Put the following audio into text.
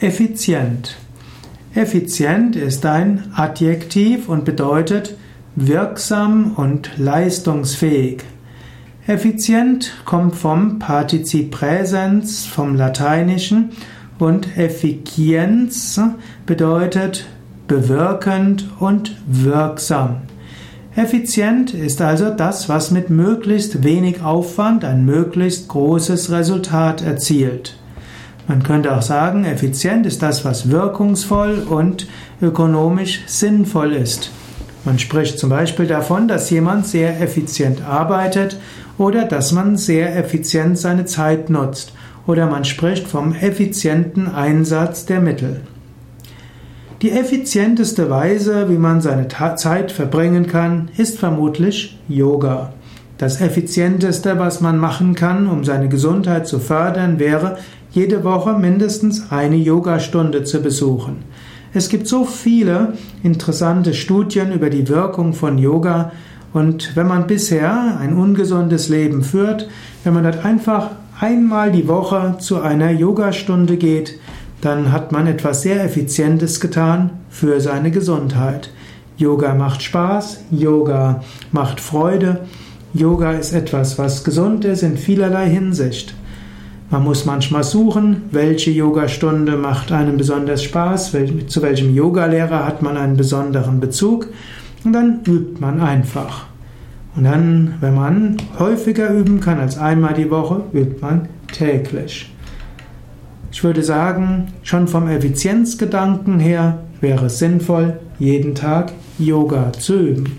Effizient. Effizient ist ein Adjektiv und bedeutet wirksam und leistungsfähig. Effizient kommt vom Partizip Präsens, vom Lateinischen und Effizienz bedeutet bewirkend und wirksam. Effizient ist also das, was mit möglichst wenig Aufwand ein möglichst großes Resultat erzielt. Man könnte auch sagen, effizient ist das, was wirkungsvoll und ökonomisch sinnvoll ist. Man spricht zum Beispiel davon, dass jemand sehr effizient arbeitet oder dass man sehr effizient seine Zeit nutzt. Oder man spricht vom effizienten Einsatz der Mittel. Die effizienteste Weise, wie man seine Zeit verbringen kann, ist vermutlich Yoga. Das effizienteste, was man machen kann, um seine Gesundheit zu fördern, wäre jede Woche mindestens eine Yogastunde zu besuchen. Es gibt so viele interessante Studien über die Wirkung von Yoga und wenn man bisher ein ungesundes Leben führt, wenn man dort einfach einmal die Woche zu einer Yogastunde geht, dann hat man etwas sehr Effizientes getan für seine Gesundheit. Yoga macht Spaß, Yoga macht Freude, Yoga ist etwas, was gesund ist in vielerlei Hinsicht. Man muss manchmal suchen, welche Yogastunde macht einem besonders Spaß, zu welchem Yogalehrer hat man einen besonderen Bezug und dann übt man einfach. Und dann, wenn man häufiger üben kann als einmal die Woche, übt man täglich. Ich würde sagen, schon vom Effizienzgedanken her wäre es sinnvoll, jeden Tag Yoga zu üben.